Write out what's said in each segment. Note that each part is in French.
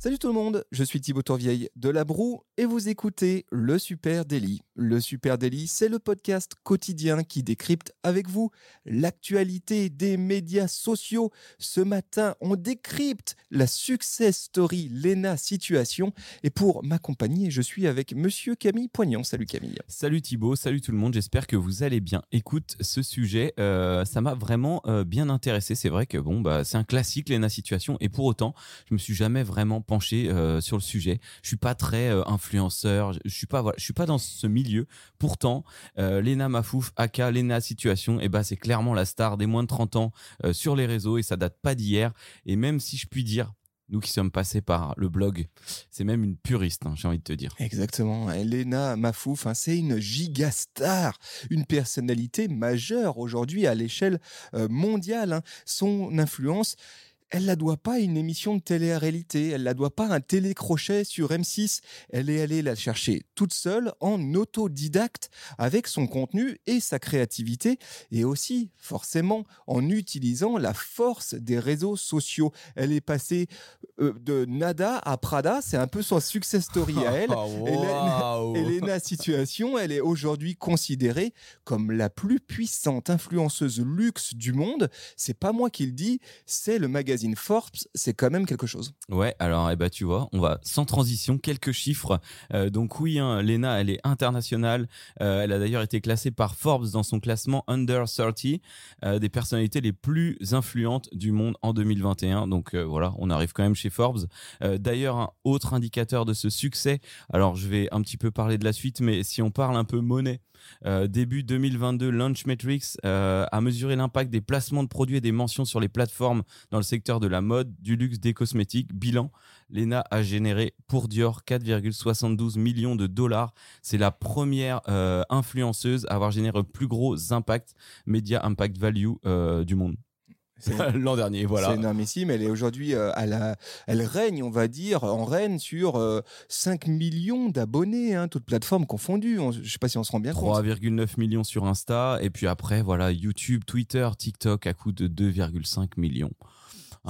Salut tout le monde, je suis Thibaut Tourvieille de La Broue et vous écoutez Le Super Daily. Le Super Daily, c'est le podcast quotidien qui décrypte avec vous l'actualité des médias sociaux. Ce matin, on décrypte la success story Lena Situation et pour m'accompagner, je suis avec monsieur Camille Poignant. Salut Camille. Salut Thibaut, salut tout le monde, j'espère que vous allez bien. Écoute, ce sujet, euh, ça m'a vraiment euh, bien intéressé. C'est vrai que bon, bah, c'est un classique Lena Situation et pour autant, je me suis jamais vraiment penché euh, sur le sujet. Je suis pas très euh, influenceur, je suis pas voilà, je suis pas dans ce milieu. Pourtant, euh, Lena Mafouf, aka Lena Situation, et eh ben c'est clairement la star des moins de 30 ans euh, sur les réseaux et ça date pas d'hier. Et même si je puis dire, nous qui sommes passés par le blog, c'est même une puriste, hein, j'ai envie de te dire. Exactement, Elena Mafouf, hein, c'est une gigastar, une personnalité majeure aujourd'hui à l'échelle mondiale. hein. Son influence, elle la doit pas à une émission de télé-réalité, elle la doit pas à un télécrochet sur M6. Elle est allée la chercher toute seule en autodidacte avec son contenu et sa créativité et aussi forcément en utilisant la force des réseaux sociaux. Elle est passée euh, de nada à Prada, c'est un peu son success story à elle. Waouh. Elena Situation, elle est aujourd'hui considérée comme la plus puissante influenceuse luxe du monde. C'est pas moi qui le dis, c'est le magazine Forbes. C'est quand même quelque chose. Ouais, alors eh ben, tu vois, on va sans transition, quelques chiffres. Euh, donc oui, hein, Lena, elle est internationale. Euh, elle a d'ailleurs été classée par Forbes dans son classement Under 30 euh, des personnalités les plus influentes du monde en 2021. Donc voilà, on arrive quand même chez Forbes. D'ailleurs, un autre indicateur de ce succès, alors je vais un petit peu parler de la suite, mais si on parle un peu monnaie, début 2022, Launchmetrics euh, a mesuré l'impact des placements de produits et des mentions sur les plateformes dans le secteur de la mode, du luxe, des cosmétiques. Bilan, Lena a généré pour Dior 4,72 millions de dollars. C'est la première euh, influenceuse à avoir généré le plus gros impact, Media Impact Value euh, du monde. C'est L'an dernier, c'est voilà. énormissime. Elle est aujourd'hui, euh, la- elle règne, on va dire, en reine sur euh, 5 millions d'abonnés, hein, toutes plateformes confondues. On- je sais pas si on se rend bien compte. 3,9 millions sur Insta et puis après voilà YouTube, Twitter, TikTok à coût de 2,5 millions.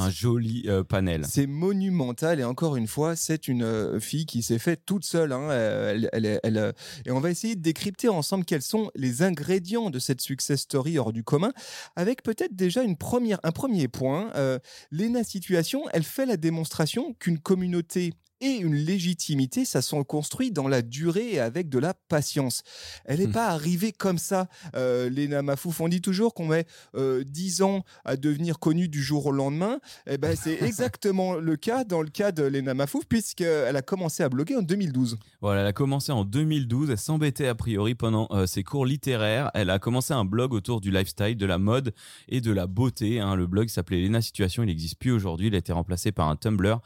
Un joli euh, panel. C'est monumental et encore une fois, c'est une euh, fille qui s'est faite toute seule. hein. Elle, elle, euh, et on va essayer de décrypter ensemble quels sont les ingrédients de cette success story hors du commun, avec peut-être déjà une première, un premier point. Euh, Lena Situation, elle fait la démonstration qu'une communauté et une légitimité, ça sont construit dans la durée et avec de la patience. Elle n'est Hmm. pas arrivée comme ça, euh, Lena Mafouf. On dit toujours qu'on met euh, 10 ans à devenir connue du jour au lendemain. Eh ben, c'est exactement le cas dans le cas de Lena Mafouf, puisqu'elle a commencé à bloguer en 2012. Voilà, elle a commencé en 2012. Elle s'embêtait a priori pendant euh, ses cours littéraires. Elle a commencé un blog autour du lifestyle, de la mode et de la beauté. hein. Le blog s'appelait Lena Situation. Il n'existe plus aujourd'hui. Il a été remplacé par un Tumblr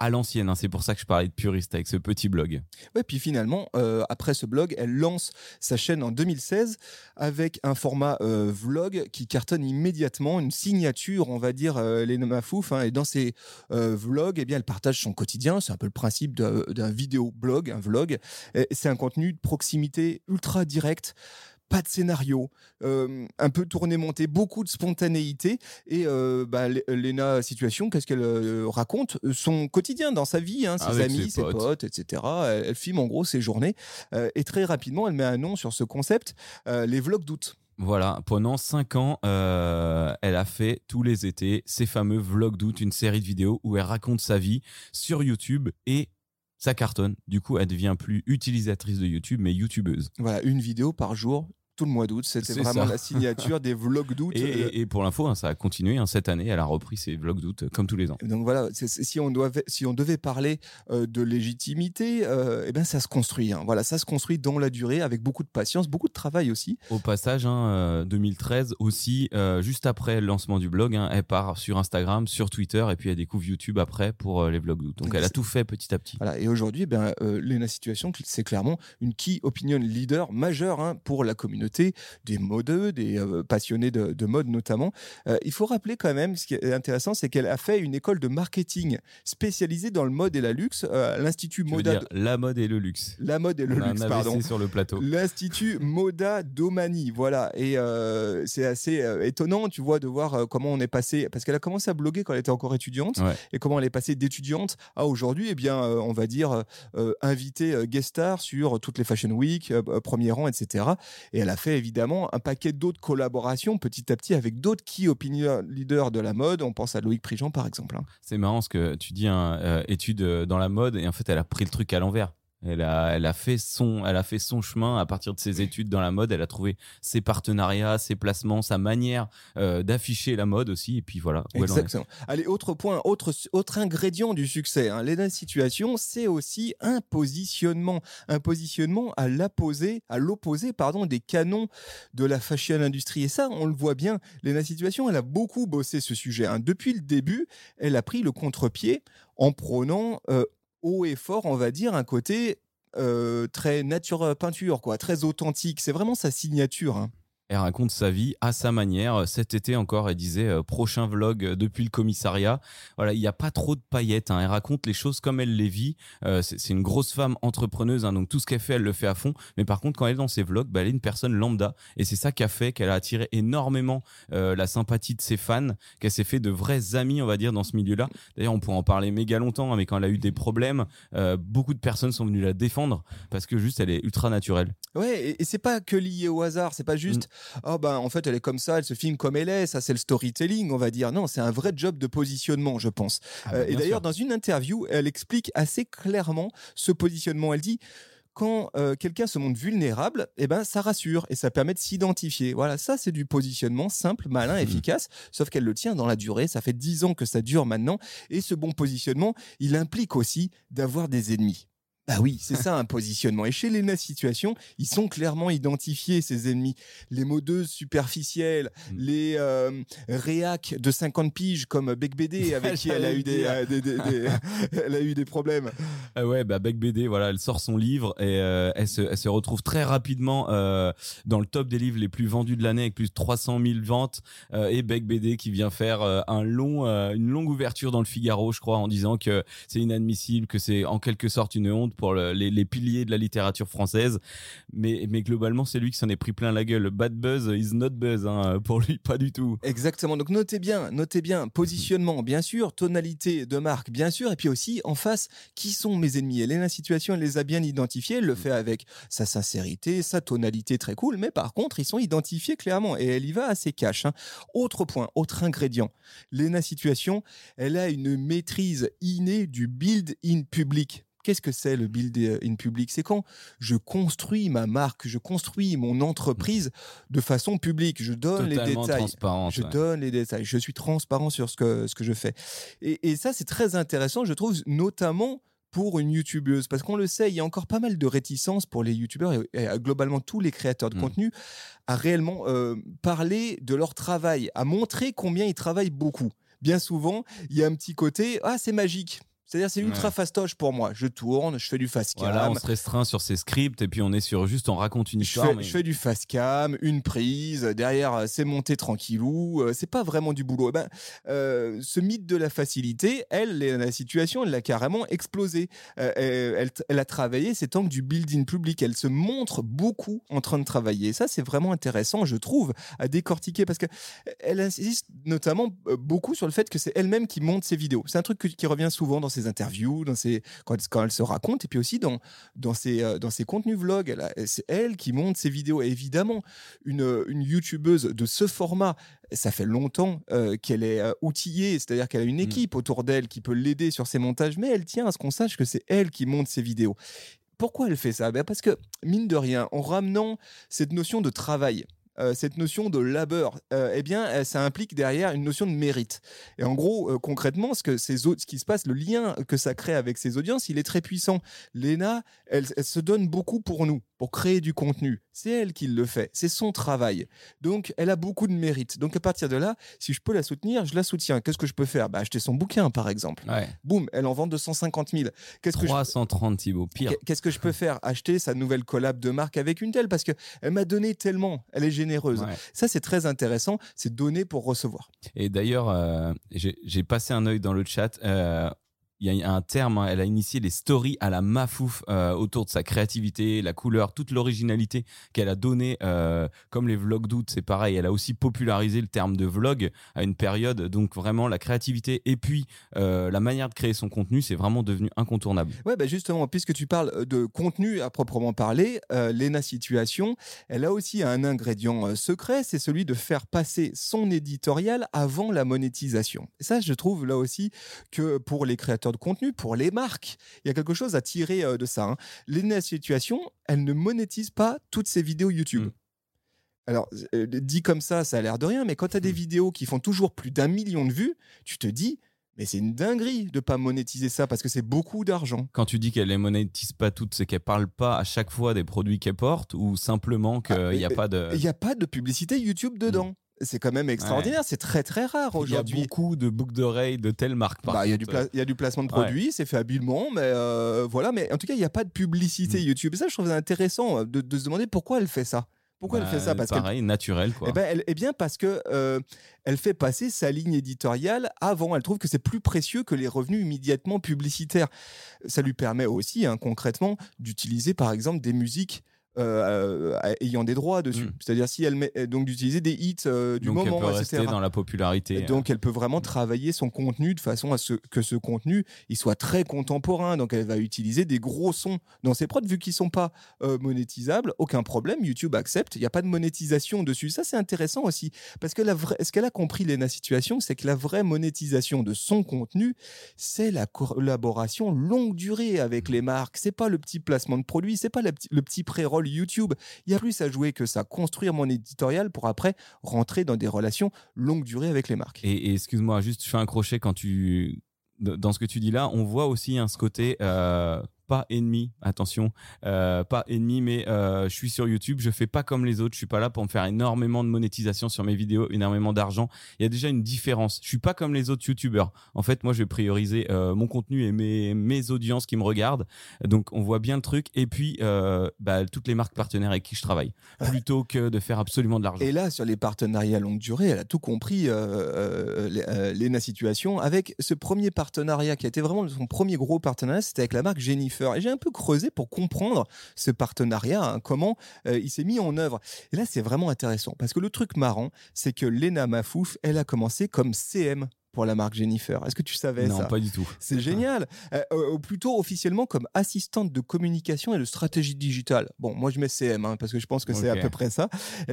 à l'ancienne. hein. C'est pour ça que je parlais de puriste avec ce petit blog. Ouais, puis finalement, euh, après ce blog, elle lance sa chaîne en 2016 avec un format euh, vlog qui cartonne immédiatement, une signature, on va dire, euh, Lena Mafouf. hein. et dans ses euh, vlogs, eh bien, elle partage son quotidien. C'est un peu le principe d'un vidéo blog, un vlog. C'est un contenu de proximité ultra direct. Pas de scénario, euh, un peu tourné monté, beaucoup de spontanéité et euh, bah, Lena situation, qu'est-ce qu'elle euh, raconte? Son quotidien dans sa vie, hein, ses Avec amis, ses ses potes. potes, etc. Elle, elle filme en gros ses journées euh, et très rapidement elle met un nom sur ce concept, les vlogs d'août. Voilà, pendant cinq ans, euh, elle a fait tous les étés ces fameux vlogs d'août, une série de vidéos où elle raconte sa vie sur YouTube et ça cartonne. Du coup, elle devient plus utilisatrice de YouTube, mais youtubeuse. Voilà, une vidéo par jour tout le mois d'août. C'était vraiment ça. la signature des vlogs d'août. Et, Euh, et- et pour l'info, hein, ça a continué. hein, cette année, elle a repris ses vlogs d'août euh, comme tous les ans. Donc voilà, si on, doit, si on devait parler euh, de légitimité, euh, eh ben ça se construit. hein. Voilà, ça se construit dans la durée avec beaucoup de patience, beaucoup de travail aussi. Au passage, hein, euh, 2013 aussi, euh, juste après le lancement du blog, elle part sur Instagram, sur Twitter, et puis elle découvre YouTube après pour les vlogs d'août. Donc Donc elle a tout fait petit à petit. Voilà, et aujourd'hui, eh ben, Lena Situation, c'est clairement une key opinion leader majeure pour la communauté communauté, des modeux, des passionnés de, mode notamment. il faut rappeler quand même, ce qui est intéressant, c'est qu'elle a fait une école de marketing spécialisée dans le mode et la luxe, l'Institut Moda. la mode et le luxe. La mode et le luxe, pardon. sur le plateau. L'Institut Moda Domani, voilà. Et c'est assez étonnant, tu vois, de voir comment on est passé, parce qu'elle a commencé à bloguer quand elle était encore étudiante, et comment elle est passée d'étudiante à aujourd'hui, eh bien, on va dire, invitée guest star sur toutes les Fashion Week, premier rang, etc. Et elle a fait évidemment un paquet d'autres collaborations petit à petit avec d'autres key opinion leaders de la mode. On pense à Loïc Prigent par exemple. Hein. C'est marrant ce que tu dis, hein, études dans la mode, et en fait, elle a pris le truc à l'envers. Elle a, elle, a fait son, elle a fait son chemin à partir de ses études dans la mode. Elle a trouvé ses partenariats, ses placements, sa manière euh, d'afficher la mode aussi. Et puis voilà. Exactement. Allez, autre point, autre, autre ingrédient du succès. Hein. L'ENA Situation, c'est aussi un positionnement. Un positionnement à l'opposé, à l'opposé pardon, des canons de la fashion industrie. Et ça, on le voit bien. L'ENA Situation, elle a beaucoup bossé ce sujet. Hein. Depuis le début, elle a pris le contre-pied en prônant euh, haut et fort, on va dire, un côté très nature peinture, quoi, très authentique. C'est vraiment sa signature. Hein. Elle raconte sa vie à sa manière. Cet été encore, elle disait euh, prochain vlog depuis le commissariat. Voilà, il n'y a pas trop de paillettes. Hein. Elle raconte les choses comme elle les vit. Euh, c'est une grosse femme entrepreneuse, hein, donc tout ce qu'elle fait, elle le fait à fond. Mais par contre, quand elle est dans ses vlogs, bah, elle est une personne lambda. Et c'est ça qui a fait qu'elle a attiré énormément euh, la sympathie de ses fans, qu'elle s'est fait de vrais amis, on va dire, dans ce milieu-là. D'ailleurs, on pourrait en parler méga longtemps, hein, mais quand elle a eu des problèmes, beaucoup de personnes sont venues la défendre parce que juste, elle est ultra naturelle. Ouais, et, c'est pas que lié au hasard. C'est pas juste. Oh ben en fait elle est comme ça, elle se filme comme elle est, ça c'est le storytelling, on va dire. Non, c'est un vrai job de positionnement, je pense. Ah bah, euh, et d'ailleurs, dans une interview, elle explique assez clairement ce positionnement. Elle dit quand euh, quelqu'un se montre vulnérable, eh ben ça rassure et ça permet de s'identifier. Voilà, ça c'est du positionnement simple, malin, mmh. efficace, sauf qu'elle le tient dans la durée. Ça fait dix ans que ça dure maintenant, et ce bon positionnement, il implique aussi d'avoir des ennemis. Bah oui, c'est ça un positionnement. Et chez Lena Situation, ils sont clairement identifiés, ces ennemis. Les modeuses superficielles, mm. les euh, réacs de 50 piges comme Beck BD avec qui elle a, eu des, euh, elle a eu des problèmes. Ah ouais, bah Beck BD, voilà, elle sort son livre et euh, elle, se, elle, se, retrouve très rapidement dans le top des livres les plus vendus de l'année avec plus de 300 000 ventes. et Beck BD qui vient faire un long, une longue ouverture dans le Figaro, je crois, en disant que c'est inadmissible, que c'est en quelque sorte une honte pour les, piliers de la littérature française. Mais, mais globalement, c'est lui qui s'en est pris plein la gueule. Bad buzz is not buzz hein, pour lui, pas du tout. Exactement. Donc notez bien, notez bien, positionnement, bien sûr, tonalité de marque, bien sûr, et puis aussi en face, qui sont mes ennemis? Elle est la situation, elle les a bien identifiés, elle le fait avec sa sincérité, sa tonalité très cool, mais par contre, ils sont identifiés clairement et elle y va assez cash. Hein. Autre point, autre ingrédient, Lena Situation, elle a une maîtrise innée du build in public. Qu'est-ce que c'est le build in public? C'est quand je construis ma marque, je construis mon entreprise de façon publique. Je donne les détails. Je donne les détails. Je suis transparent sur ce que, ce que je fais. Et, ça, c'est très intéressant, je trouve, notamment pour une youtubeuse parce qu'on le sait il y a encore pas mal de réticence pour les youtubeurs et, globalement tous les créateurs de mmh. contenu à réellement euh, parler de leur travail à montrer combien ils travaillent beaucoup bien souvent il y a un petit côté ah c'est magique c'est-à-dire, c'est ultra fastoche pour moi. Je tourne, je fais du fast cam. Voilà, on se restreint sur ses scripts et puis on est sur juste, on raconte une histoire. Je fais, du fast cam, une prise, derrière, euh, c'est monté tranquillou. Euh, c'est pas vraiment du boulot. Eh ben, euh, ce mythe de la facilité, elle, la situation, elle l'a carrément explosé. elle, a travaillé c'est tant que du building public. Elle se montre beaucoup en train de travailler. ça, c'est vraiment intéressant, je trouve, à décortiquer parce qu'elle insiste notamment beaucoup sur le fait que c'est elle-même qui monte ses vidéos. C'est un truc qui revient souvent dans ses interviews, dans ses, quand, quand, elle se raconte, et puis aussi dans, dans, ses, euh, dans ses contenus vlogs. C'est elle qui monte ses vidéos. Et évidemment, une, une youtubeuse de ce format, ça fait longtemps euh, qu'elle est euh, outillée, c'est-à-dire qu'elle a une mmh. équipe autour d'elle qui peut l'aider sur ses montages, mais elle tient à ce qu'on sache que c'est elle qui monte ses vidéos. Pourquoi elle fait ça? Ben Parce que, mine de rien, en ramenant cette notion de travail, euh, cette notion de labeur, euh, eh bien, euh, ça implique derrière une notion de mérite. Et en gros, concrètement, ce, que ces ce qui se passe, le lien que ça crée avec ses audiences, il est très puissant. Léna, elle, se donne beaucoup pour nous pour créer du contenu. C'est elle qui le fait, c'est son travail. Donc, elle a beaucoup de mérite. Donc, à partir de là, si je peux la soutenir, je la soutiens. Qu'est-ce que je peux faire? Bah, Acheter son bouquin, par exemple. Boum, elle en vend 250 000. Qu'est-ce 330, que je... Thibaut, pire. Qu'est-ce que je peux faire? Acheter sa nouvelle collab de marque avec une telle, parce qu'elle m'a donné tellement, elle est généreuse. Ça, c'est très intéressant, c'est donner pour recevoir. Et d'ailleurs, euh, j'ai passé un œil dans le chat. Euh, il y a un terme, hein, elle a initié les stories à la mafouf euh, autour de sa créativité, la couleur, toute l'originalité qu'elle a donnée, euh, comme les vlogs d'août, c'est pareil, elle a aussi popularisé le terme de vlog à une période, donc vraiment la créativité et puis euh, la manière de créer son contenu, c'est vraiment devenu incontournable. Ouais, bah justement, puisque tu parles de contenu à proprement parler, Lena Situation, elle a aussi un ingrédient secret, c'est celui de faire passer son éditorial avant la monétisation. Et ça, je trouve là aussi que pour les créateurs de contenu, pour les marques. Il y a quelque chose à tirer euh, de ça. Hein. L'ENA Situation, elle ne monétise pas toutes ses vidéos YouTube. Mm. Alors, euh, dit comme ça, ça a l'air de rien, mais quand tu as des mm. vidéos qui font toujours plus d'un million de vues, tu te dis, mais c'est une dinguerie de pas monétiser ça parce que c'est beaucoup d'argent. Quand tu dis qu'elle les monétise pas toutes, c'est qu'elle parle pas à chaque fois des produits qu'elle porte ou simplement qu'il n'y ah, a pas de. Il n'y a pas de publicité YouTube dedans. C'est quand même extraordinaire, c'est très très rare aujourd'hui. Il y a beaucoup de boucles d'oreilles de telle marque. Bah, il, y a du il y a du placement de produits, c'est fait habilement, mais euh, voilà. Mais en tout cas, il n'y a pas de publicité mm. YouTube. Et ça, je trouve intéressant euh, de, se demander pourquoi elle fait ça. Pourquoi elle fait ça? Bah, Parce pareil, naturel quoi. Eh, ben, eh bien parce que euh, elle fait passer sa ligne éditoriale avant. Elle trouve que c'est plus précieux que les revenus immédiatement publicitaires. Ça lui permet aussi, hein, concrètement, d'utiliser par exemple des musiques euh, euh, ayant des droits dessus. Mm. C'est-à-dire si elle met donc d'utiliser des hits euh, du donc moment, elle peut rester dans la popularité. Donc elle peut vraiment travailler son contenu de façon à ce que ce contenu il soit très contemporain. Donc elle va utiliser des gros sons dans ses prods vu qu'ils sont pas monétisables. Aucun problème, YouTube accepte. Il n'y a pas de monétisation dessus. Ça c'est intéressant aussi parce que la vraie, ce qu'elle a compris Lena Situation, c'est que la vraie monétisation de son contenu, c'est la collaboration longue durée avec mm. les marques. C'est pas le petit placement de produit, c'est pas le petit pré-roll YouTube. Il y a plus à jouer que ça. Construire mon éditorial pour après rentrer dans des relations longue durée avec les marques. Et, excuse-moi, juste je fais un crochet quand tu dans ce que tu dis là, on voit aussi un ce côté euh, pas ennemi, attention, euh, pas ennemi, mais euh, je suis sur YouTube, je fais pas comme les autres, je suis pas là pour me faire énormément de monétisation sur mes vidéos, énormément d'argent. Il y a déjà une différence. Je suis pas comme les autres YouTubeurs. En fait, moi, je vais prioriser euh, mon contenu et mes, mes audiences qui me regardent. Donc, on voit bien le truc. Et puis, bah, toutes les marques partenaires avec qui je travaille, plutôt que de faire absolument de l'argent. Et là, sur les partenariats longue durée, elle a tout compris, Lena Situation, avec ce premier partenariat qui a été vraiment son premier gros partenariat, c'était avec la marque Et j'ai un peu creusé pour comprendre ce partenariat, hein, comment euh, il s'est mis en œuvre. Et là, c'est vraiment intéressant parce que le truc marrant, c'est que Lena Mafouf, elle a commencé comme CM pour la marque Jennifer. Est-ce que tu savais ça? Non, pas du tout. C'est génial. Euh, euh, plutôt officiellement comme assistante de communication et de stratégie digitale. Bon, moi je mets CM hein, parce que je pense que c'est à peu près ça.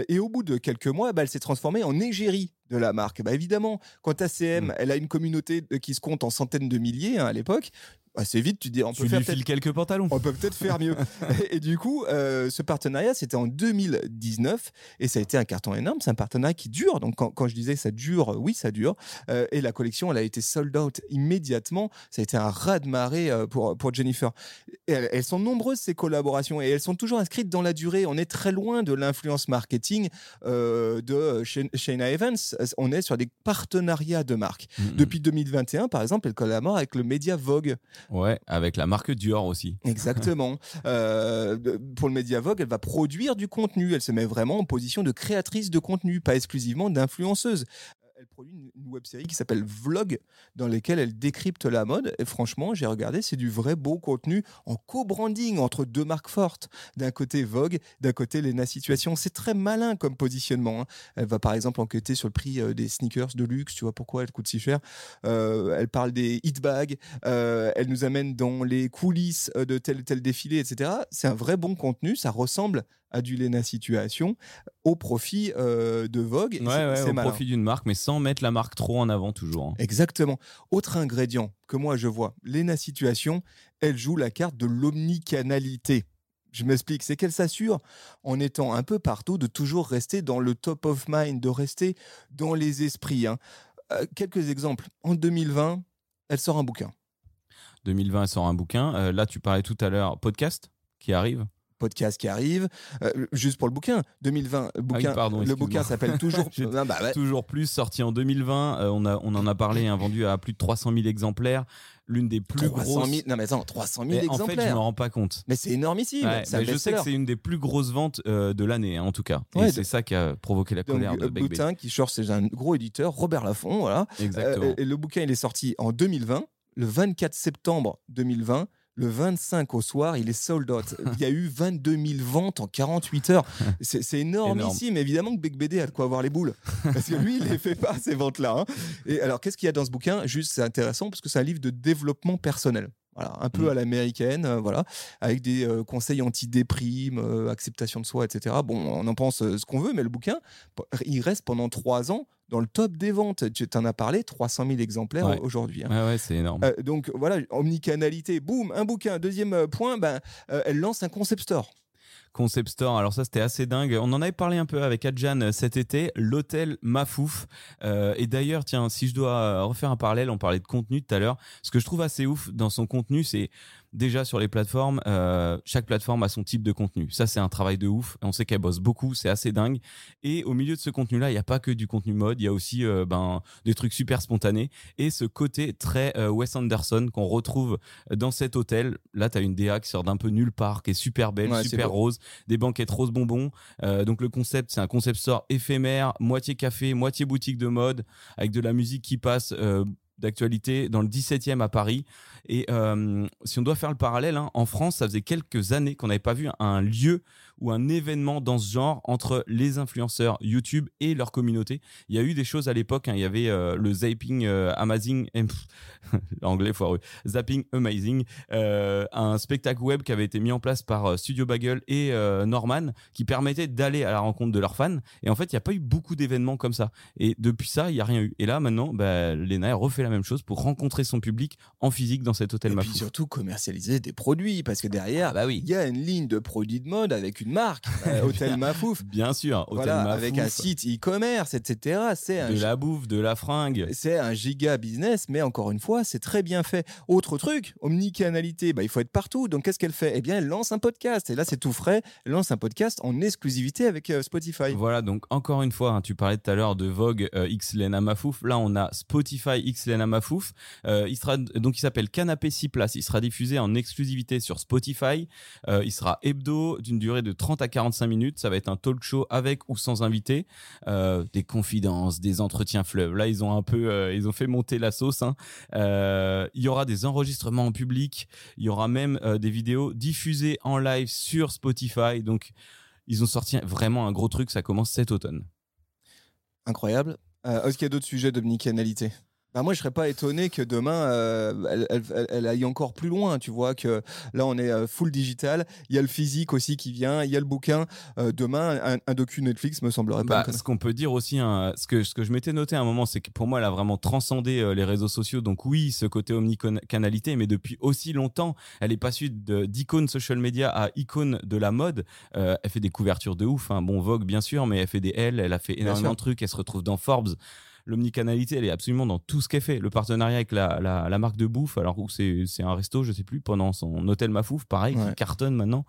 Et au bout de quelques mois, bah, elle s'est transformée en égérie de la marque. Bah, évidemment, quand à CM, mm. elle a une communauté qui se compte en centaines de milliers hein, à l'époque, assez vite, tu dis on peut faire quelques pantalons. On peut peut-être faire mieux. et, du coup, euh, ce partenariat, c'était en 2019 et ça a été un carton énorme. C'est un partenariat qui dure. Donc quand, je disais ça dure, oui, ça dure. Euh, et la collection, elle a été sold out immédiatement. Ça a été un raz de marée euh, pour pour Jennifer. elles, sont nombreuses ces collaborations et elles sont toujours inscrites dans la durée. On est très loin de l'influence marketing de Shayna Evans. On est sur des partenariats de marques. Mm-hmm. Depuis 2021, par exemple, elle collabore avec le média Vogue. Ouais, avec la marque Dior aussi. Exactement. Euh, pour le Media Vogue, elle va produire du contenu. Elle se met vraiment en position de créatrice de contenu, pas exclusivement d'influenceuse elle produit une, web série qui s'appelle Vlog, dans laquelle elle décrypte la mode. Et franchement, j'ai regardé, c'est du vrai beau contenu en co-branding entre deux marques fortes. D'un côté Vogue, d'un côté Lena Situation. C'est très malin comme positionnement. Hein. Elle va par exemple enquêter sur le prix euh, des sneakers de luxe. Tu vois pourquoi elle coûte si cher? Euh, elle parle des hit bags. Euh, elle nous amène dans les coulisses de tel tel défilé, etc. C'est un vrai bon contenu. Ça ressemble aduler la situation au profit de Vogue. Ouais, au profit d'une marque, mais sans mettre la marque trop en avant toujours. Hein. Exactement. Autre ingrédient que moi je vois, Lena Situation, elle joue la carte de l'omnicanalité. Je m'explique, c'est qu'elle s'assure, en étant un peu partout, de toujours rester dans le top of mind, de rester dans les esprits. Hein. Euh, quelques exemples. En 2020, elle sort un bouquin. 2020, elle sort un bouquin. Euh, là, tu parlais tout à l'heure, podcast qui arrive podcast qui arrive. Euh, juste pour le bouquin, 2020, le bouquin, Ah pardon, le bouquin s'appelle toujours. Ah, bah ouais. Toujours plus, sorti en 2020. euh, on, a, on en a parlé, hein, vendu à plus de 300 000 exemplaires. L'une des plus 300 grosses. 000, non mais attends, 300 000 Mais en fait, je exemplaires. me rends pas compte. mais c'est énormissime. Ouais, mais je sais que c'est une des plus grosses ventes euh, de l'année, hein, en tout cas. Ouais, et c'est ça qui a provoqué la Donc, colère de. Boutin, qui sort, c'est un gros éditeur, Robert Laffont, voilà. Exactement. Et le bouquin, il est sorti en 2020, le 24 septembre 2020. Le 25 au soir, il est sold out. Il y a eu 22 000 ventes en 48 heures. C'est c'est énormissime. Évidemment que Bec BD a de quoi avoir les boules. Parce que lui, il les fait pas, ces ventes-là. hein. Et alors, qu'est-ce qu'il y a dans ce bouquin? Juste, c'est intéressant parce que c'est un livre de développement personnel. Voilà, un peu Mm. à l'américaine, euh, voilà, avec des euh, conseils anti-déprime, euh, acceptation de soi, etc. Bon, on en pense ce qu'on veut, mais le bouquin, il reste pendant trois ans dans le top des ventes. Tu en as parlé, 300 000 exemplaires Ouais. aujourd'hui. hein. Ouais, ouais, c'est énorme. Euh, donc voilà, omnicanalité, boum, un bouquin. Deuxième euh, point, ben, euh, elle lance un concept store. Concept Store, alors ça c'était assez dingue. On en avait parlé un peu avec Adjan cet été, l'hôtel Mafouf. Euh, et d'ailleurs, tiens, si je dois refaire un parallèle, on parlait de contenu tout à l'heure. Ce que je trouve assez ouf dans son contenu, c'est déjà sur les plateformes, euh, chaque plateforme a son type de contenu. Ça, c'est un travail de ouf. On sait qu'elle bosse beaucoup, c'est assez dingue. Et au milieu de ce contenu-là, il n'y a pas que du contenu mode, il y a aussi euh, ben, des trucs super spontanés. Et ce côté très euh, Wes Anderson qu'on retrouve dans cet hôtel. Là, tu as une DA qui sort d'un peu nulle part, qui est super belle, Ouais, super rose, des banquettes rose bonbons. Euh, donc le concept, c'est un concept store éphémère, moitié café, moitié boutique de mode, avec de la musique qui passe. D'actualité dans le 17e à Paris. Et euh, si on doit faire le parallèle hein, en France ça faisait quelques années qu'on n'avait pas vu un lieu ou un événement dans ce genre entre les influenceurs YouTube et leur communauté. Il y a eu des choses à l'époque hein, il y avait euh, le zapping euh, amazing eh, pff, l'anglais foireux. Zapping amazing euh, un spectacle web qui avait été mis en place par Studio Bagel et Norman qui permettait d'aller à la rencontre de leurs fans. Et en fait il n'y a pas eu beaucoup d'événements comme ça. Et depuis ça il n'y a rien eu. Et là maintenant bah, Lena refait la même chose pour rencontrer son public en physique dans cet hôtel Et puis surtout commercialiser des produits, parce que derrière, Ah bah oui. il y a une ligne de produits de mode avec une marque, euh, Hôtel Mafouf. bien sûr hôtel Voilà, Mafouf, avec un site e-commerce, etc. C'est de la bouffe de la fringue c'est un giga business, mais encore une fois, c'est très bien fait. Autre truc, omnicanalité, bah, il faut être partout. Donc qu'est-ce qu'elle fait? Eh bien, elle lance un podcast. Et là, c'est tout frais. Elle lance un podcast en exclusivité avec euh, Spotify. Voilà, donc encore une fois, hein, tu parlais tout à l'heure de Vogue euh, X Lena Mafouf. Là, on a Spotify X Lena Mafouf. Euh, il sera donc il s'appelle Canapé 6 places. Il sera diffusé en exclusivité sur Spotify. Euh, il sera hebdo d'une durée de 30 à 45 minutes. Ça va être un talk show avec ou sans invité, Euh, des confidences, des entretiens fleuves. Là, ils ont un peu, euh, ils ont fait monter la sauce. hein. Euh, il y aura des enregistrements en public. Il y aura même des vidéos diffusées en live sur Spotify. Donc ils ont sorti vraiment un gros truc, ça commence cet automne. Incroyable. Est-ce qu'il y a d'autres sujets d'omnicanalité bah moi, je serais pas étonné que demain, euh, elle, elle- elle- elle aille encore plus loin. Tu vois que là, on est euh, full digital. Il y a le physique aussi qui vient. Il y a le bouquin. Euh, demain, un, un docu Netflix me semblerait pas. Bah, connerie. ce qu'on peut dire aussi, hein, ce, que, ce que je m'étais noté à un moment, c'est que pour moi, elle a vraiment transcendé euh, les réseaux sociaux. Donc oui, ce côté omnicanalité, mais depuis aussi longtemps, elle est passée d'icône social media à icône de la mode. Euh, elle fait des couvertures de ouf. hein. Bon, Vogue, bien sûr, mais elle fait des L, elle a fait énormément de trucs. Elle se retrouve dans Forbes. L'omnicanalité, elle est absolument dans tout ce qu'elle fait. Le partenariat avec la, la, la marque de bouffe, alors où c'est c'est un resto, je sais plus, pendant son hôtel Mafouf, pareil, Ouais. qui cartonne maintenant.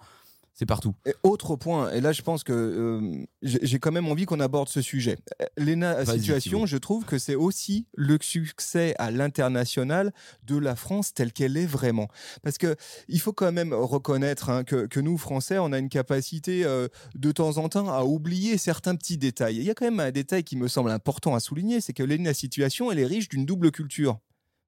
C'est partout. Et autre point, et là je pense que euh, j'ai quand même envie qu'on aborde ce sujet. Euh, Léna, Vas-y, situation, je trouve que c'est aussi le succès à l'international de la France telle qu'elle est vraiment. Parce que il faut quand même reconnaître hein, que, que nous, Français, on a une capacité euh, de temps en temps à oublier certains petits détails. Et il y a quand même un détail qui me semble important à souligner, c'est que Léna, situation, elle est riche d'une double culture.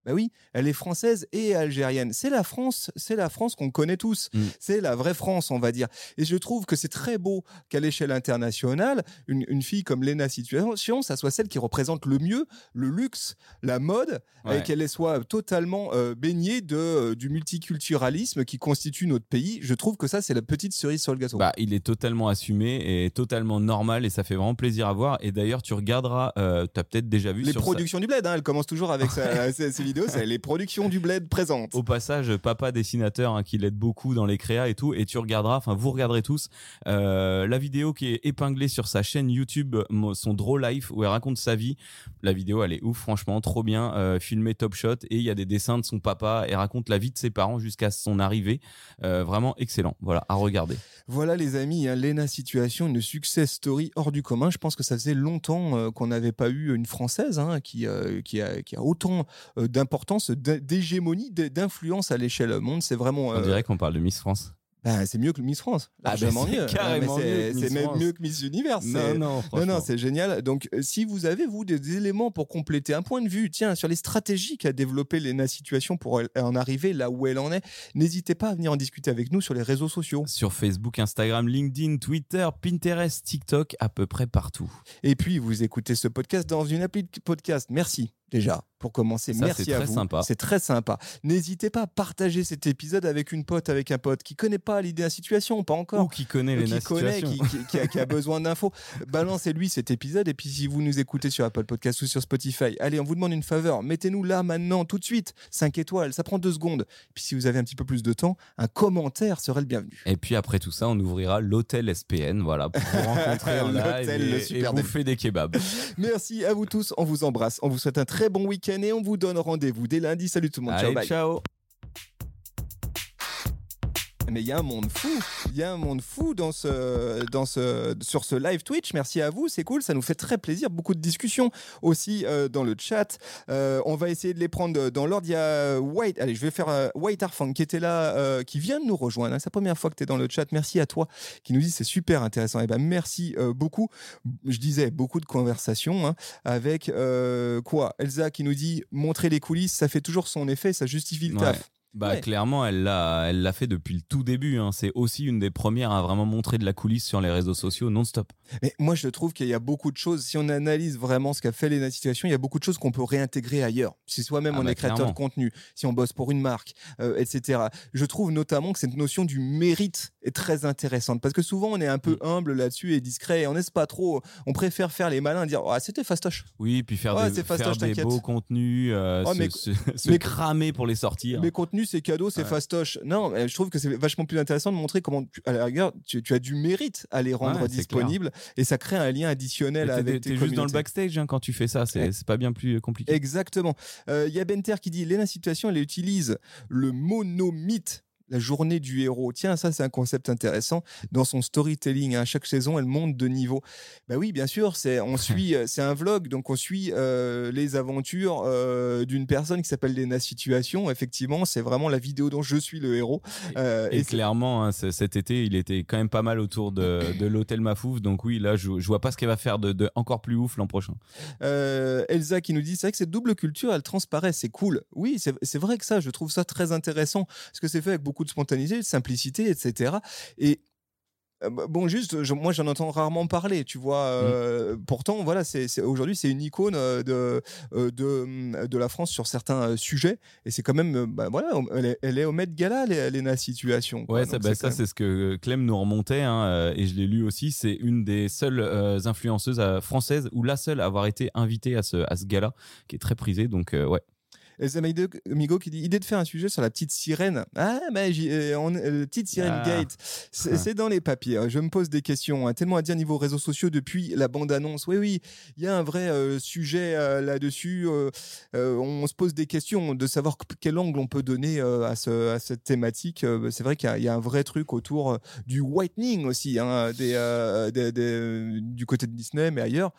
Ben oui, elle est française et algérienne. C'est la France, c'est la France qu'on connaît tous. Mm. C'est la vraie France, on va dire. Et je trouve que c'est très beau qu'à l'échelle internationale, une, une fille comme Lena Situation, ça soit celle qui représente le mieux le luxe, la mode, Ouais. et qu'elle soit totalement euh, baignée de, euh, du multiculturalisme qui constitue notre pays. Je trouve que ça, c'est la petite cerise sur le gâteau. Bah, il est totalement assumé et totalement normal et ça fait vraiment plaisir à voir. Et d'ailleurs, tu regarderas, euh, tu as peut-être déjà vu les sur productions du bled, hein, elle commence toujours avec sa- ses, ses vidéos, c'est les productions du bled présentes. Au passage, papa dessinateur hein, qui l'aide beaucoup dans les créas et tout, et tu regarderas, enfin vous regarderez tous euh, la vidéo qui est épinglée sur sa chaîne YouTube, son Draw Life où elle raconte sa vie. La vidéo, elle est ouf, franchement, trop bien, euh, filmé top shot et il y a des dessins de son papa et raconte la vie de ses parents jusqu'à son arrivée. Euh, vraiment excellent. Voilà, à regarder. Voilà les amis, hein, Lena Situation, une success story hors du commun. Je pense que ça faisait longtemps euh, qu'on n'avait pas eu une Française hein, qui, qui, a, qui, a, autant euh, d'importance, d'hégémonie, d'influence à l'échelle monde. C'est vraiment... On dirait qu'on parle de Miss France. Bah, c'est mieux que Miss France. Ah, bah, mieux. Carrément C'est même mieux que Miss Univers. Non, non, non, non c'est génial. Donc, euh, si vous avez, vous, des éléments pour compléter un point de vue, tiens, sur les stratégies qu'a développé Lena Situation pour en arriver là où elle en est, n'hésitez pas à venir en discuter avec nous sur les réseaux sociaux. Sur Facebook, Instagram, LinkedIn, Twitter, Pinterest, TikTok, à peu près partout. Et puis, vous écoutez ce podcast dans une appli de podcast. Merci déjà pour commencer. Merci à vous. C'est très sympa. N'hésitez pas à partager cet épisode avec une pote, avec un pote qui connaît pas l'idée la situation, pas encore. Ou qui connaît les qui connaît, qui, a, besoin d'infos. Balancez-lui cet épisode. Et puis, si vous nous écoutez sur Apple Podcast ou sur Spotify, allez, on vous demande une faveur. Mettez-nous là, maintenant, tout de suite, 5 étoiles. Ça prend deux secondes. Et puis, si vous avez un petit peu plus de temps, un commentaire serait le bienvenu. Et puis, après tout ça, on ouvrira l'hôtel SPN, voilà, pour vous rencontrer en live et, et bouffer des kebabs. Merci à vous tous. On vous embrasse. On vous souhaite un très bon week-end et on vous donne rendez-vous dès lundi. Salut tout le monde. ciao, bye. ciao. Mais il y a un monde fou, il y a un monde fou dans ce, dans ce, sur ce live Twitch. Merci à vous, c'est cool, ça nous fait très plaisir. Beaucoup de discussions aussi euh, dans le chat. Euh, on va essayer de les prendre dans l'ordre. Il y a White, allez, je vais faire euh, White Arfang qui était là, qui vient de nous rejoindre. Hein. C'est la première fois que tu es dans le chat. Merci à toi qui nous dit c'est super intéressant. Et eh ben merci beaucoup. Je disais beaucoup de conversations hein, avec quoi? Elsa qui nous dit montrer les coulisses, ça fait toujours son effet, ça justifie le taf. Bah clairement, elle l'a, elle l'a fait depuis le tout début. Hein. C'est aussi une des premières à vraiment montrer de la coulisse sur les réseaux sociaux non-stop. Mais moi, je trouve qu'il y a beaucoup de choses. Si on analyse vraiment ce qu'a fait les situations, il y a beaucoup de choses qu'on peut réintégrer ailleurs. Si soi-même ah on bah, est créateur de contenu, si on bosse pour une marque, euh, etc. Je trouve notamment que cette notion du mérite est très intéressante parce que souvent on est un peu mm. humble là-dessus et discret. Et on n'est pas trop. On préfère faire les malins, dire ah c'était fastoche. Oui, puis faire des, faire des beaux contenus, euh, oh, se, cramer pour les sortir. Mes contenus c'est cadeau, c'est fastoche. Non, je trouve que c'est vachement plus intéressant de montrer comment, tu, à la rigueur, tu, as du mérite à les rendre disponibles et ça crée un lien additionnel avec tes juste dans le backstage hein, quand tu fais ça, c'est pas bien plus compliqué. Exactement. Il euh, y a Benter qui dit Léna Situation, elle utilise le monomythe la journée du héros. Tiens, ça, c'est un concept intéressant. Dans son storytelling, à hein, chaque saison, elle monte de niveau. Bah oui, bien sûr, c'est on suit, euh, c'est un vlog, donc on suit euh, les aventures euh, d'une personne qui s'appelle Lena Situation. Effectivement, c'est vraiment la vidéo dont je suis le héros. et, clairement, hein, cet été, il était quand même pas mal autour de, l'hôtel Mafouf. Donc oui, là, je, vois pas ce qu'elle va faire de, encore plus ouf l'an prochain. Elsa qui nous dit, c'est vrai que cette double culture, elle transparaît, c'est cool. Oui, c'est vrai que ça, je trouve ça très intéressant parce que c'est fait avec beaucoup de spontanéité, de simplicité, etc. Et euh, bon, juste, moi j'en entends rarement parler, tu vois. Mmh. Euh, pourtant, voilà, c'est aujourd'hui c'est une icône euh, de, de, mmh, de la France sur certains sujets, et c'est quand même, bah, voilà, elle est, au Met Gala, Léna Situation. Ouais, ça, bah, c'est ce que Clem nous remontait, hein, et je l'ai lu aussi. C'est une des seules influenceuses françaises ou la seule à avoir été invitée à ce, à ce gala, qui est très prisé. Donc, ouais, Migo qui dit idée de faire un sujet sur la petite sirène. Ah, mais euh, on, euh, petite sirène ah. gate. C'est dans les papiers. Je me pose des questions. Hein. Tellement à dire niveau réseaux sociaux depuis la bande-annonce. Oui, oui, il y a un vrai euh, sujet là-dessus. on se pose des questions de savoir quel angle on peut donner à, ce, à, cette thématique. C'est vrai qu'il y, a un vrai truc autour du whitening aussi, hein, des, du côté de Disney, mais ailleurs.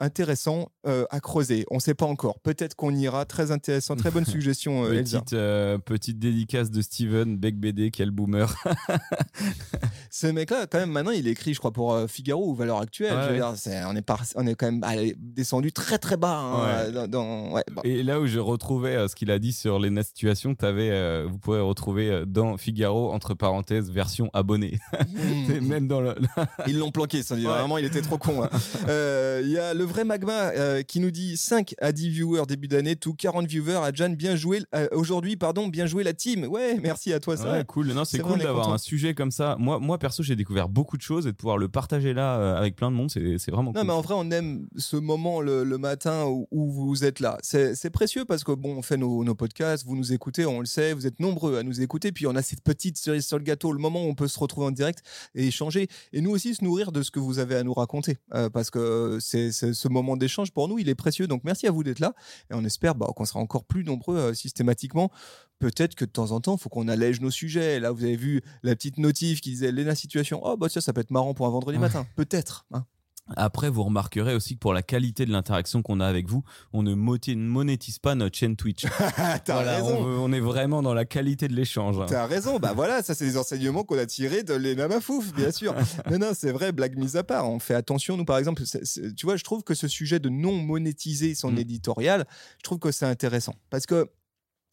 Intéressant à creuser. On ne sait pas encore. Peut-être qu'on ira. Très intéressant très bonne suggestion, euh, petite, euh, petite dédicace de Steven, Beck BD, quel boomer. Ce mec-là, quand même, maintenant, il écrit, je crois, pour euh, Figaro ou Valeurs Actuelles. on, est on est quand même descendu très très bas. Hein, dans, Et là où je retrouvais ce qu'il a dit sur les situations, avais, vous pouvez retrouver dans Figaro, entre parenthèses, version abonné. Hmm. même dans le... Ils l'ont planqué, ça dit. Vraiment, il était trop con. Hein. Il y a le vrai Magma qui nous dit 5 à 10 viewers début d'année, tout 40 viewers à Jan, bien joué euh, aujourd'hui, pardon, bien joué la team. Ouais, merci à toi. Ça. cool. Non, c'est cool d'avoir un sujet comme ça. Moi, moi perso, j'ai découvert beaucoup de choses et de pouvoir le partager là euh, avec plein de monde, c'est vraiment. Non, mais en vrai, on aime ce moment le, matin où, vous êtes là. C'est précieux parce que bon, on fait nos, podcasts, vous nous écoutez, on le sait, vous êtes nombreux à nous écouter, puis on a cette petite cerise sur le gâteau, le moment où on peut se retrouver en direct et échanger, et nous aussi se nourrir de ce que vous avez à nous raconter, euh, parce que c'est ce moment d'échange pour nous, il est précieux. Donc merci à vous d'être là, et on espère bah, qu'on sera encore plus plus nombreux euh, systématiquement. Peut-être que de temps en temps, il faut qu'on allège nos sujets. Là, vous avez vu la petite notif qui disait Léna situation. Oh, bah ça, ça peut être marrant pour un vendredi matin. Peut-être. hein. Après, vous remarquerez aussi que pour la qualité de l'interaction qu'on a avec vous, on ne monétise pas notre chaîne Twitch. T'as Voilà, raison. on, veut- on est vraiment dans la qualité de l'échange. hein. T'as raison, bah voilà, ça c'est les enseignements qu'on a tirés de Léna Mafouf, bien sûr. non, non, c'est vrai, blague mise à part, on fait attention, nous par exemple, c'est- c'est- tu vois, je trouve que ce sujet de non monétiser son Mm. éditorial, je trouve que c'est intéressant. Parce que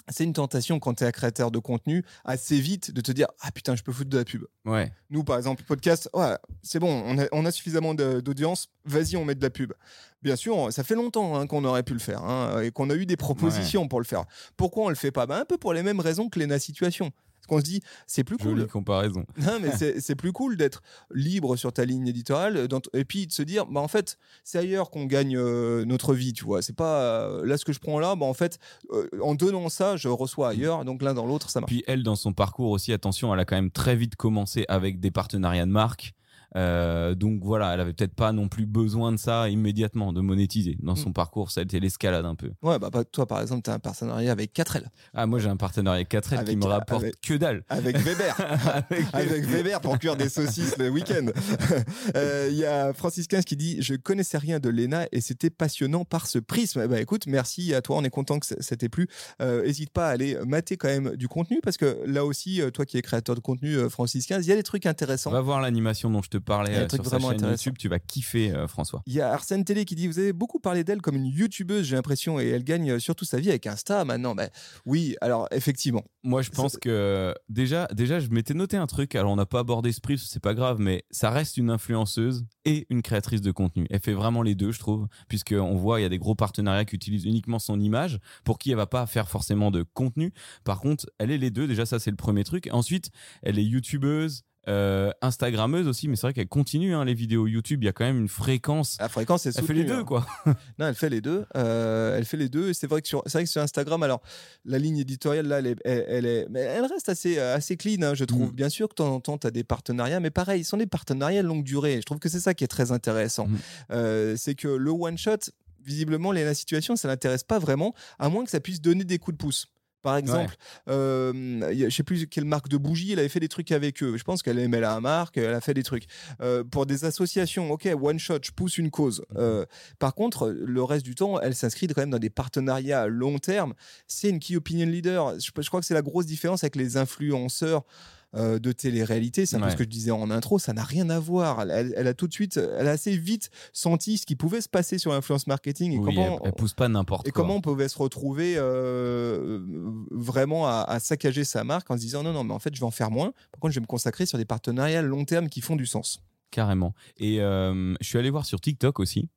c'est une tentation quand tu es un créateur de contenu, assez vite de te dire Ah putain, je peux foutre de la pub. Ouais. Nous, par exemple, podcast, ouais, c'est bon, on a, on a suffisamment d'audience, vas-y, on met de la pub. Bien sûr, ça fait longtemps hein, qu'on aurait pu le faire hein, et qu'on a eu des propositions pour le faire. Pourquoi on le fait pas? Ben, Un peu pour les mêmes raisons que l'ENA Situation. Parce qu'on se dit, c'est plus cool. Jolie comparaison. Non, mais c'est plus cool d'être libre sur ta ligne éditoriale euh, et puis de se dire, bah en fait, c'est ailleurs qu'on gagne euh, notre vie, tu vois. C'est pas euh, là ce que je prends là, bah en fait, euh, en donnant ça, je reçois ailleurs, donc l'un dans l'autre, ça marche. Puis elle, dans son parcours aussi, attention, elle a quand même très vite commencé avec des partenariats de marque. Euh, donc voilà, elle avait peut-être pas non plus besoin de ça immédiatement, de monétiser. Dans son parcours, ça a été l'escalade un peu. Ouais, bah, toi, par exemple, tu as un partenariat avec 4L, Ah, moi j'ai un partenariat 4L qui Avec- me rapporte avec- que dalle. avec Weber. Avec- avec Weber pour cuire des saucisses le week-end. Euh, Il y a Francis Quinze qui dit Je connaissais rien de l'ENA et c'était passionnant par ce prisme. Bah écoute, merci à toi, on est content que ça t'ait plu. N'hésite pas à aller mater quand même du contenu parce que là aussi, euh, toi qui es créateur de contenu, euh, Francis Quinze, il y a des trucs intéressants. Va voir l'animation dont je te un euh, sur sa chaîne. YouTube, tu vas kiffer euh, François. Il y a Arsène Télé qui dit Vous avez beaucoup parlé d'elle comme une youtubeuse, j'ai l'impression, et elle gagne euh, surtout sa vie avec Insta maintenant. Bah, oui, alors effectivement. Moi, je pense que déjà, déjà, je m'étais noté un truc. Alors, on n'a pas abordé ce prix, c'est pas grave, mais ça reste une influenceuse et une créatrice de contenu. Elle fait vraiment les deux, je trouve, puisque on voit il y a des gros partenariats qui utilisent uniquement son image, pour qui elle va pas faire forcément de contenu. Par contre, elle est les deux. Déjà, ça c'est le premier truc. Ensuite, elle est youtubeuse. Euh, Instagrammeuse aussi, mais c'est vrai qu'elle continue hein, les vidéos YouTube. Il y a quand même une fréquence. La fréquence est Elle fait les deux, hein. quoi. Non, elle fait les deux. Euh, elle fait les deux. C'est vrai que sur, c'est vrai que sur Instagram, alors la ligne éditoriale là, elle est, elle, elle est, mais elle reste assez, euh, assez clean, hein, je trouve. Mm. Bien sûr que de temps en temps, tu as des partenariats, mais pareil, ce sont des partenariats de longue durée. Je trouve que c'est ça qui est très intéressant. Mm. Euh, c'est que le one shot, visiblement, la situation, ça l'intéresse pas vraiment, à moins que ça puisse donner des coups de pouce. Par exemple, euh, je sais plus quelle marque de bougie, elle avait fait des trucs avec eux. Je pense qu'elle aimait la marque, elle a fait des trucs. Euh, pour des associations, ok, one shot, je pousse une cause. Euh, par contre, le reste du temps, elle s'inscrit quand même dans des partenariats à long terme. C'est une key opinion leader. Je, je crois que c'est la grosse différence avec les influenceurs. Euh, de télé-réalité, c'est un peu ce que je disais en intro, ça n'a rien à voir. Elle, elle- elle a tout de suite, elle a assez vite senti ce qui pouvait se passer sur l'influence marketing et Oui, comment, elle, elle pousse pas n'importe et quoi. comment on pouvait se retrouver euh, vraiment à, à saccager sa marque en se disant non, non, mais en fait, je vais en faire moins. Par contre, je vais me consacrer sur des partenariats long terme qui font du sens. Carrément. Et euh, je suis allé voir sur TikTok aussi.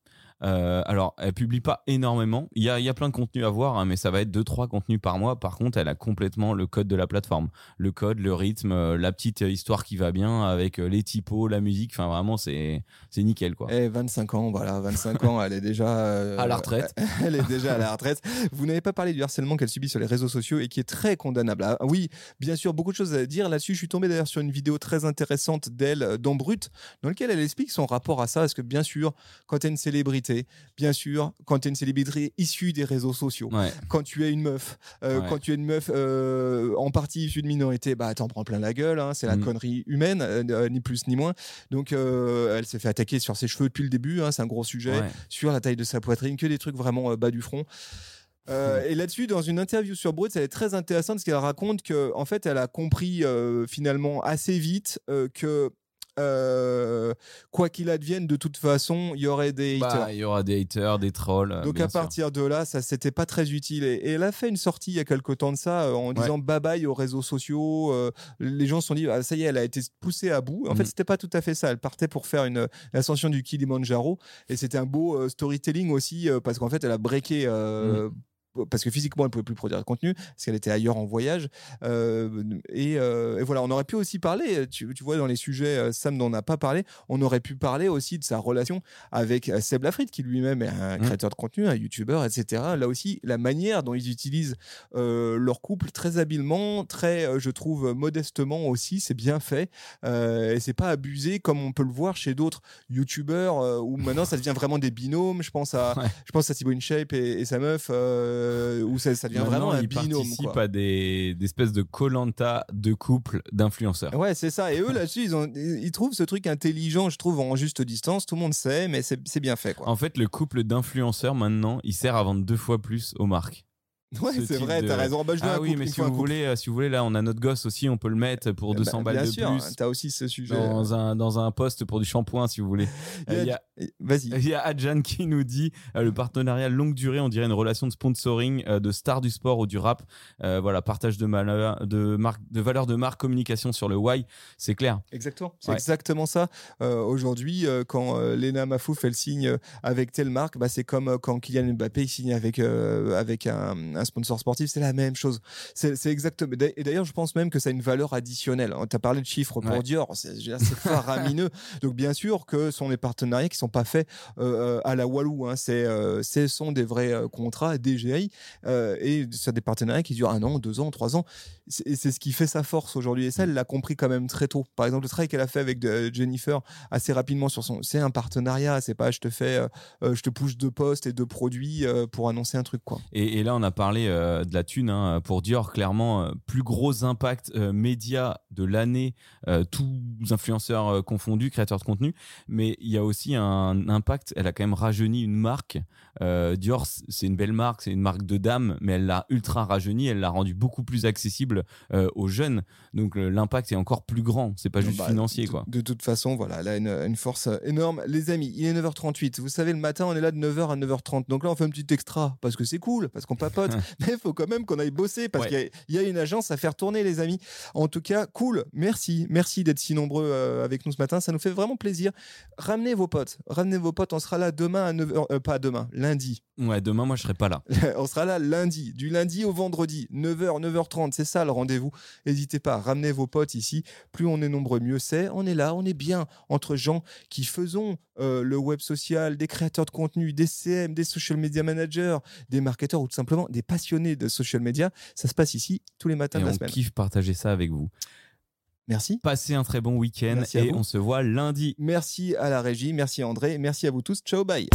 Euh, alors, elle publie pas énormément. Il y a, il y a plein de contenus à voir, hein, mais ça va être 2-3 contenus par mois. Par contre, elle a complètement le code de la plateforme. Le code, le rythme, euh, la petite histoire qui va bien avec euh, les typos, la musique. Enfin, vraiment, c'est c'est nickel, quoi. Et 25 ans, voilà, 25 ans, elle est déjà euh, À la retraite. Elle est déjà à la retraite. Vous n'avez pas parlé du harcèlement qu'elle subit sur les réseaux sociaux et qui est très condamnable. Ah, oui, bien sûr, beaucoup de choses à dire là-dessus. Je suis tombé d'ailleurs sur une vidéo très intéressante d'elle euh, dans Brut, dans laquelle elle explique son rapport à ça. Parce que bien sûr, quand tu es une célébrité, bien sûr, quand tu es une célébrité issue des réseaux sociaux, Ouais. quand tu es une meuf, euh, Ouais. quand tu es une meuf euh, en partie issue de minorité, bah t'en prends plein la gueule. hein, c'est la Mm. connerie humaine, euh, ni plus ni moins. Donc elle s'est fait attaquer sur ses cheveux depuis le début. hein, c'est un gros sujet Ouais. sur la taille de sa poitrine, que des trucs vraiment bas du front. Euh, et là-dessus, dans une interview sur Brut, elle est très intéressante parce qu'elle raconte que, en fait, elle a compris euh, finalement assez vite euh, que euh, quoi qu'il advienne, de toute façon, il y aurait des haters. Bah, il y aura des haters, des trolls. Donc à sûr. partir de là, ça c'était pas très utile. Et, et elle a fait une sortie il y a quelque temps de ça euh, en disant bye bye aux réseaux sociaux. euh, les gens se sont dit ah, ça y est, elle a été poussée à bout. En fait, Mhm. c'était pas tout à fait ça. Elle partait pour faire une l'ascension du Kilimanjaro et c'était un beau euh, storytelling aussi parce qu'en fait, elle a breaké. euh, Parce que physiquement, elle pouvait plus produire de contenu, parce qu'elle était ailleurs en voyage. Euh, et, euh, et voilà, on aurait pu aussi parler, tu, tu vois, dans les sujets, euh, Sam n'en a pas parlé, on aurait pu parler aussi de sa relation avec Seb Lafrite, qui lui-même est un Mm. créateur de contenu, un youtubeur, etc. Là aussi, la manière dont ils utilisent euh, leur couple très habilement, très, je trouve, modestement aussi, c'est bien fait. Et c'est pas abusé comme on peut le voir chez d'autres youtubeurs où maintenant ça devient vraiment des binômes. Je pense à, Ouais. je pense à Thibaut InShape et, et sa meuf. Euh, où ça, ça devient Maintenant, vraiment un ils binôme. participent quoi. à des, des espèces de colanta de couples d'influenceurs. Ouais, c'est ça. Et eux, là-dessus, ils, ont- ils trouvent ce truc intelligent, je trouve, en juste distance. Tout le monde sait, mais c'est c'est bien fait. Quoi. En fait, le couple d'influenceurs maintenant, il sert à vendre deux fois plus aux marques. Ouais, ce c'est vrai, de- t'as raison. Bah, je Ah oui, couple, mais si vous couple. voulez, euh, si vous voulez, là, on a notre gosse aussi, on peut le mettre pour 200 Bah, balles bien de sûr, plus. T'as aussi ce sujet. Dans un, dans un poste pour du shampoing, si vous voulez. Il y a- Euh, Il y a, Vas-y. il y a Adjan qui nous dit euh, le partenariat longue durée, on dirait une relation de sponsoring euh, de stars du sport ou du rap. Euh, voilà, partage de, malheur, de, marque, de valeur de marque, communication sur le why, c'est clair. Exactement. C'est Ouais. exactement ça. Euh, Aujourd'hui, euh, quand euh, Lena Mafouf elle signe euh, avec telle marque, bah, c'est comme euh, quand Kylian Mbappé il signe avec euh, avec un, un sponsor sportif, c'est la même chose. C'est exactement. Et d'ailleurs, je pense même que ça a une valeur additionnelle. Tu as parlé de chiffres pour Ouais. Dior, c'est faramineux. Donc bien sûr que ce sont des partenariats qui sont pas faits euh, à la Walou. Hein. C'est euh, ce sont des vrais euh, contrats DGI euh, et c'est des partenariats qui durent un an, deux ans, trois ans. C'est et c'est ce qui fait sa force aujourd'hui. Et ça, elle l'a compris quand même très tôt. Par exemple, le travail qu'elle a fait avec de- Jennifer assez rapidement sur son, c'est un partenariat. C'est pas je te fais, euh, euh, je te pousse deux postes et deux produits euh, pour annoncer un truc quoi. Et, et là, on a parlé euh, de la thune hein, pour Dior, clairement, euh, plus gros impact euh, média de l'année, tous influenceurs confondus, créateurs de contenu. Mais il y a aussi un impact, elle a quand même rajeuni une marque. Euh, Dior, c'est une belle marque, c'est une marque de dame, mais elle l'a ultra rajeuni, elle l'a rendu beaucoup plus accessible euh, aux jeunes. Donc l'impact est encore plus grand, c'est pas juste Bah, financier. de, quoi. de toute façon, voilà, elle a une, une force euh, énorme. Les amis, il est 9h38. Vous savez, le matin, on est là de 9h à 9h30. Donc là, on fait un petit extra parce que c'est cool, parce qu'on papote. Mais il faut quand même qu'on aille bosser parce Ouais. qu'il y a- il y, a une agence à faire tourner, les amis. En tout cas, cool. Merci. Merci d'être si nombreux euh, avec nous ce matin. Ça nous fait vraiment plaisir. Ramenez vos potes. Ramenez vos potes. On sera là demain à 9h. euh, pas demain, lundi. Ouais, demain, moi, je serai pas là. on sera là lundi, du lundi au vendredi, 9h, 9h30, c'est ça le rendez-vous. N'hésitez pas, ramenez vos potes ici. Plus on est nombreux, mieux c'est. On est là, on est bien entre gens qui faisons euh, le web social, des créateurs de contenu, des CM, des social media managers, des marketeurs ou tout simplement des passionnés de social media. Ça se passe ici tous les matins Et de la on semaine. kiffe partager ça avec vous. Merci. Passez un très bon week-end et on se voit lundi. Merci à la régie, merci André, merci à vous tous. Ciao, bye.